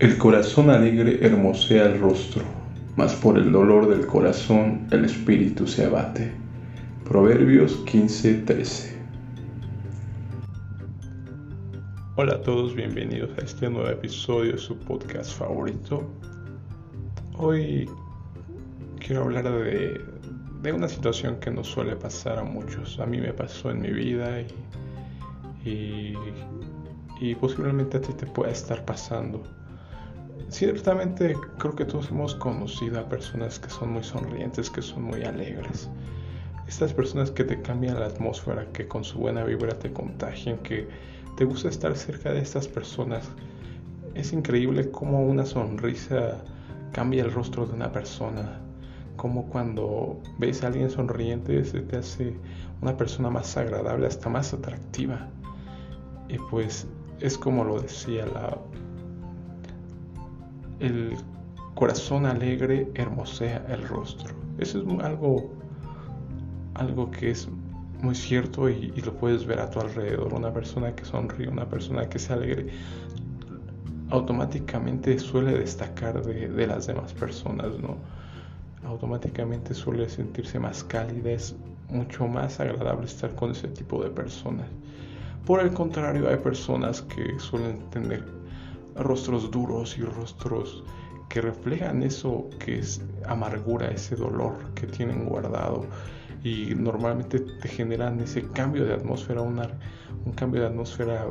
El corazón alegre hermosea el rostro, mas por el dolor del corazón el espíritu se abate. Proverbios 15:13 Hola a todos, bienvenidos a este nuevo episodio de su podcast favorito. Hoy quiero hablar de, de una situación que nos suele pasar a muchos. A mí me pasó en mi vida y, y, y posiblemente a ti te pueda estar pasando Ciertamente creo que todos hemos conocido a personas que son muy sonrientes, que son muy alegres. Estas personas que te cambian la atmósfera, que con su buena vibra te contagian, que te gusta estar cerca de estas personas. Es increíble cómo una sonrisa cambia el rostro de una persona. Como cuando ves a alguien sonriente se te hace una persona más agradable, hasta más atractiva. Y pues es como lo decía la el corazón alegre hermosea el rostro. Eso es algo, algo que es muy cierto y, lo puedes ver a tu alrededor. Una persona que sonríe, una persona que se alegre, automáticamente suele destacar de, las demás personas, ¿no? Automáticamente suele sentirse más cálida, es mucho más agradable estar con ese tipo de personas. Por el contrario, hay personas que suelen tener rostros duros y rostros que reflejan eso que es amargura, ese dolor que tienen guardado y normalmente te generan ese cambio de atmósfera, un cambio de atmósfera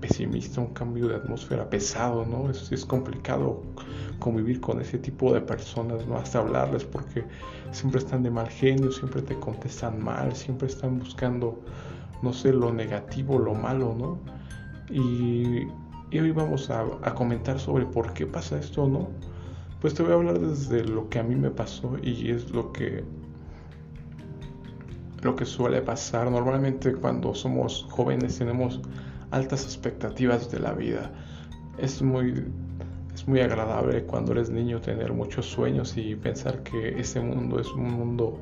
pesimista, un cambio de atmósfera pesado, ¿no? Es, es complicado convivir con ese tipo de personas, ¿no? Hasta hablarles porque siempre están de mal genio, siempre te contestan mal, siempre están buscando, no sé, lo negativo, lo malo, ¿no? Y y hoy vamos a, comentar sobre por qué pasa esto, ¿no? Pues te voy a hablar desde lo que a mí me pasó y es lo que lo que suele pasar. Normalmente cuando somos jóvenes tenemos altas expectativas de la vida. Es muy es muy agradable cuando eres niño tener muchos sueños y pensar que ese mundo es un mundo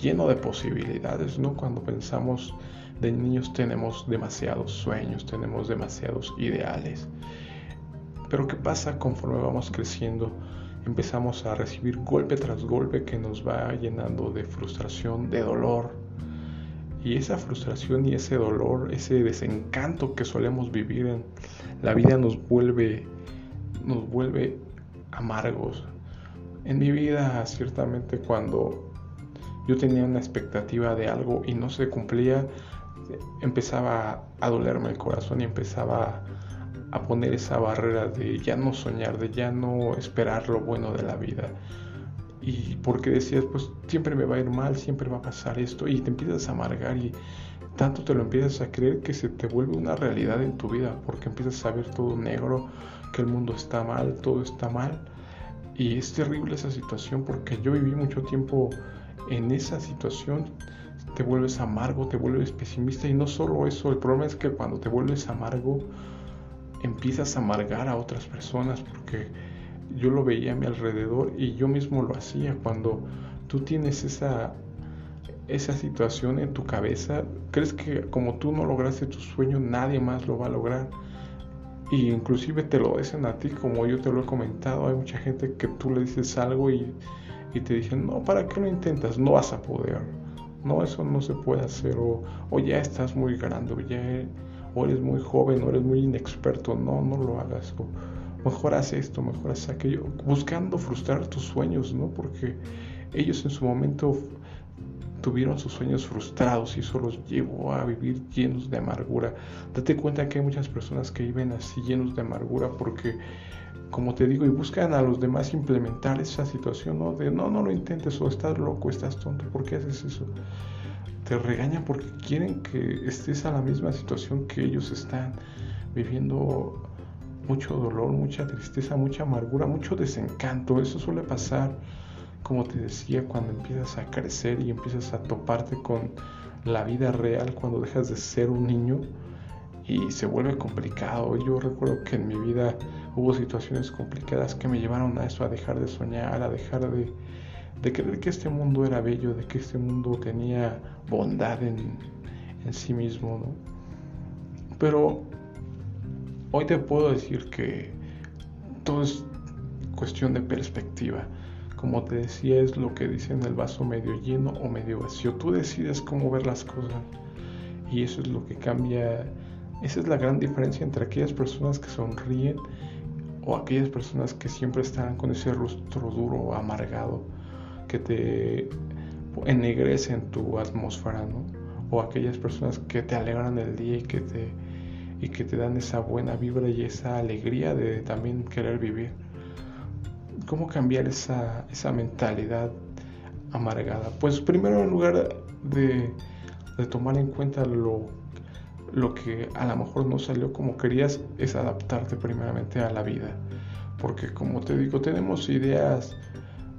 lleno de posibilidades, ¿no? Cuando pensamos de niños tenemos demasiados sueños, tenemos demasiados ideales. Pero ¿qué pasa conforme vamos creciendo? Empezamos a recibir golpe tras golpe que nos va llenando de frustración, de dolor. Y esa frustración y ese dolor, ese desencanto que solemos vivir en la vida nos vuelve, nos vuelve amargos. En mi vida, ciertamente, cuando yo tenía una expectativa de algo y no se cumplía, empezaba a dolerme el corazón y empezaba a poner esa barrera de ya no soñar, de ya no esperar lo bueno de la vida. Y porque decías, pues siempre me va a ir mal, siempre va a pasar esto, y te empiezas a amargar y tanto te lo empiezas a creer que se te vuelve una realidad en tu vida, porque empiezas a ver todo negro, que el mundo está mal, todo está mal. Y es terrible esa situación porque yo viví mucho tiempo en esa situación te vuelves amargo, te vuelves pesimista y no solo eso, el problema es que cuando te vuelves amargo empiezas a amargar a otras personas porque yo lo veía a mi alrededor y yo mismo lo hacía cuando tú tienes esa esa situación en tu cabeza, crees que como tú no lograste tu sueño, nadie más lo va a lograr. Y inclusive te lo dicen a ti, como yo te lo he comentado, hay mucha gente que tú le dices algo y, y te dicen, no, ¿para qué lo intentas? No vas a poder no, eso no se puede hacer, o, ya estás muy grande, o ya o eres muy joven, o eres muy inexperto, no, no lo hagas, o mejor haz esto, mejor haz aquello, buscando frustrar tus sueños, ¿no? Porque ellos en su momento tuvieron sus sueños frustrados y eso los llevó a vivir llenos de amargura. Date cuenta que hay muchas personas que viven así llenos de amargura porque como te digo, y buscan a los demás implementar esa situación, ¿no? De no, no lo intentes, o estás loco, estás tonto, ¿por qué haces eso? Te regañan porque quieren que estés a la misma situación que ellos están viviendo mucho dolor, mucha tristeza, mucha amargura, mucho desencanto. Eso suele pasar, como te decía, cuando empiezas a crecer y empiezas a toparte con la vida real, cuando dejas de ser un niño y se vuelve complicado. Yo recuerdo que en mi vida hubo situaciones complicadas que me llevaron a eso, a dejar de soñar, a dejar de, de creer que este mundo era bello, de que este mundo tenía bondad en, en sí mismo. ¿no? Pero hoy te puedo decir que todo es cuestión de perspectiva. Como te decía, es lo que dice en el vaso medio lleno o medio vacío. Tú decides cómo ver las cosas. Y eso es lo que cambia. Esa es la gran diferencia entre aquellas personas que sonríen o aquellas personas que siempre están con ese rostro duro amargado que te ennegrecen tu atmósfera, ¿no? O aquellas personas que te alegran el día y que te, y que te dan esa buena vibra y esa alegría de también querer vivir cómo cambiar esa, mentalidad amargada. Pues primero en lugar de, tomar en cuenta lo, lo que a lo mejor no salió como querías, es adaptarte primeramente a la vida. Porque como te digo, tenemos ideas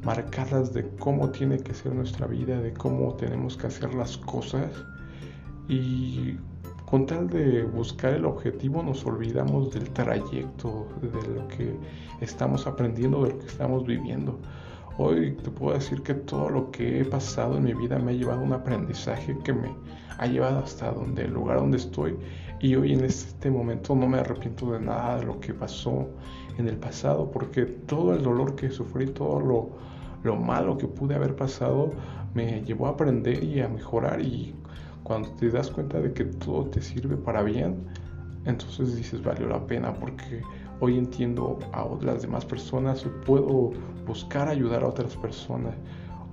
marcadas de cómo tiene que ser nuestra vida, de cómo tenemos que hacer las cosas. Y con tal de buscar el objetivo nos olvidamos del trayecto, de lo que estamos aprendiendo, de lo que estamos viviendo. Hoy te puedo decir que todo lo que he pasado en mi vida me ha llevado a un aprendizaje que me ha llevado hasta donde el lugar donde estoy. Y hoy en este momento no me arrepiento de nada de lo que pasó en el pasado porque todo el dolor que sufrí, todo lo, lo malo que pude haber pasado me llevó a aprender y a mejorar. Y cuando te das cuenta de que todo te sirve para bien, entonces dices valió la pena porque hoy entiendo a las demás personas, puedo buscar ayudar a otras personas,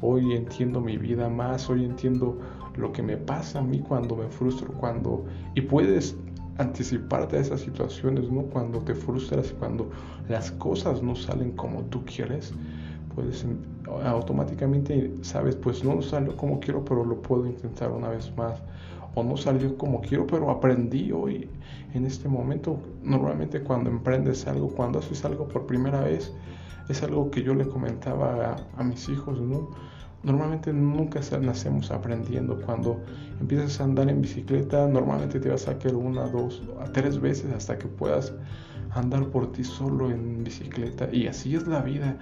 hoy entiendo mi vida más, hoy entiendo lo que me pasa a mí cuando me frustro, cuando y puedes anticiparte a esas situaciones, ¿no? Cuando te frustras, cuando las cosas no salen como tú quieres, puedes automáticamente sabes, pues no salió como quiero, pero lo puedo intentar una vez más. O no salió como quiero, pero aprendí hoy en este momento. Normalmente cuando emprendes algo, cuando haces algo por primera vez, es algo que yo le comentaba a, mis hijos, ¿no? Normalmente nunca nacemos aprendiendo. Cuando empiezas a andar en bicicleta, normalmente te vas a caer una, dos, tres veces hasta que puedas andar por ti solo en bicicleta. Y así es la vida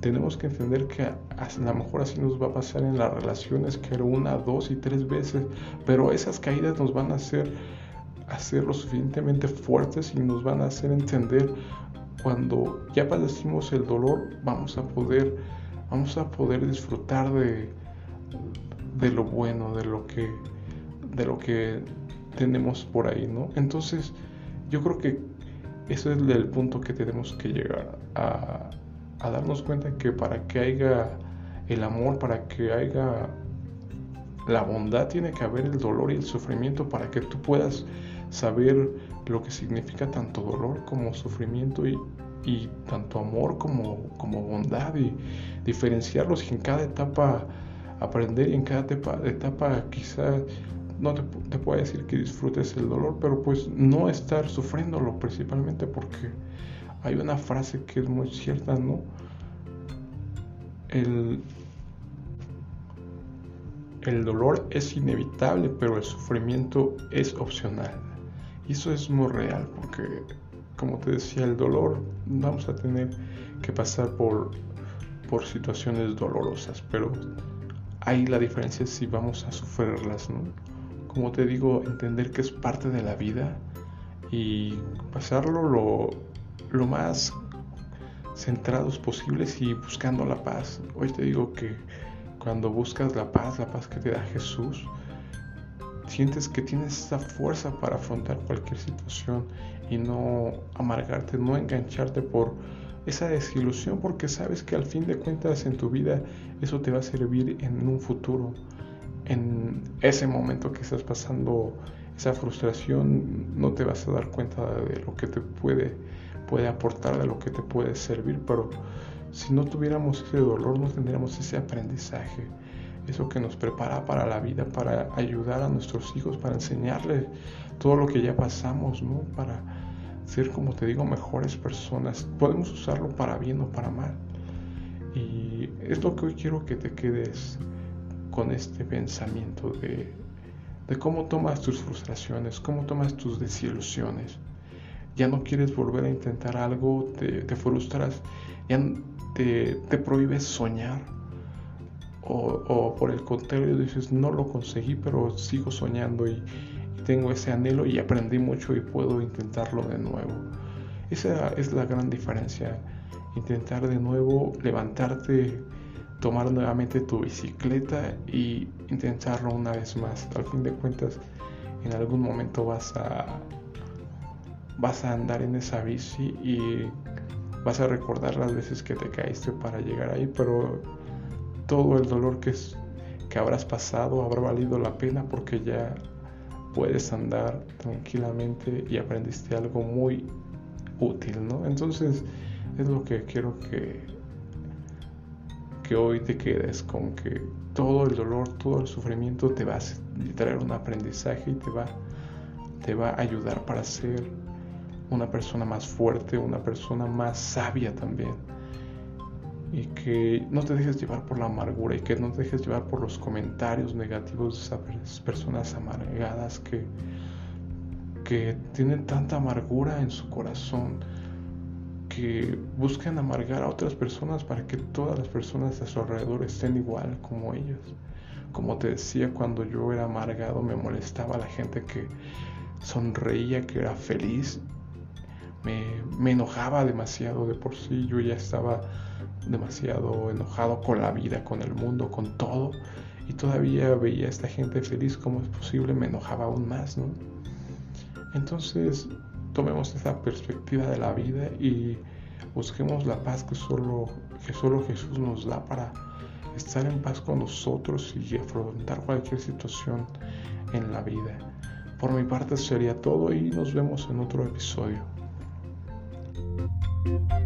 tenemos que entender que a, lo mejor así nos va a pasar en las relaciones, que una, dos y tres veces, pero esas caídas nos van a hacer, hacer lo suficientemente fuertes y nos van a hacer entender cuando ya padecimos el dolor, vamos a poder, vamos a poder disfrutar de, de lo bueno, de lo que, de lo que tenemos por ahí, ¿no? Entonces, yo creo que ese es el punto que tenemos que llegar a, a darnos cuenta que para que haya el amor, para que haya la bondad, tiene que haber el dolor y el sufrimiento para que tú puedas saber lo que significa tanto dolor como sufrimiento y, tanto amor como, como bondad y diferenciarlos y en cada etapa aprender y en cada etapa, etapa quizás no te, te puedo decir que disfrutes el dolor, pero pues no estar sufriéndolo principalmente porque hay una frase que es muy cierta, ¿no? El, el dolor es inevitable, pero el sufrimiento es opcional. Y eso es muy real, porque, como te decía, el dolor vamos a tener que pasar por, por situaciones dolorosas, pero ahí la diferencia es si vamos a sufrirlas, ¿no? Como te digo, entender que es parte de la vida y pasarlo lo, lo más centrados posibles y buscando la paz. Hoy te digo que cuando buscas la paz, la paz que te da Jesús, sientes que tienes esa fuerza para afrontar cualquier situación y no amargarte, no engancharte por esa desilusión, porque sabes que al fin de cuentas en tu vida eso te va a servir en un futuro, en ese momento que estás pasando esa frustración, no te vas a dar cuenta de lo que te puede puede aportar, de lo que te puede servir, pero si no tuviéramos ese dolor, no tendríamos ese aprendizaje, eso que nos prepara para la vida, para ayudar a nuestros hijos, para enseñarles todo lo que ya pasamos, ¿no? Para ser, como te digo, mejores personas. Podemos usarlo para bien o para mal. Y es lo que hoy quiero que te quedes con este pensamiento de, de cómo tomas tus frustraciones, cómo tomas tus desilusiones ya no quieres volver a intentar algo, te, frustras, ya te, te prohíbes soñar. O, por el contrario dices, no lo conseguí, pero sigo soñando y, tengo ese anhelo y aprendí mucho y puedo intentarlo de nuevo. Esa es la gran diferencia. Intentar de nuevo levantarte, tomar nuevamente tu bicicleta y intentarlo una vez más. Al fin de cuentas, en algún momento vas a vas a andar en esa bici y vas a recordar las veces que te caíste para llegar ahí, pero todo el dolor que, que habrás pasado habrá valido la pena porque ya puedes andar tranquilamente y aprendiste algo muy útil, ¿no? Entonces es lo que quiero que, que hoy te quedes con que todo el dolor, todo el sufrimiento te va a traer un aprendizaje y te va, te va a ayudar para ser una persona más fuerte, una persona más sabia también. Y que no te dejes llevar por la amargura y que no te dejes llevar por los comentarios negativos de esas personas amargadas que, que tienen tanta amargura en su corazón, que buscan amargar a otras personas para que todas las personas a su alrededor estén igual como ellos. Como te decía, cuando yo era amargado me molestaba la gente que sonreía, que era feliz me, enojaba demasiado de por sí, yo ya estaba demasiado enojado con la vida, con el mundo, con todo, y todavía veía a esta gente feliz como es posible, me enojaba aún más, ¿no? Entonces, tomemos esa perspectiva de la vida y busquemos la paz que solo, que solo Jesús nos da para estar en paz con nosotros y afrontar cualquier situación en la vida. Por mi parte sería todo y nos vemos en otro episodio. Thank you.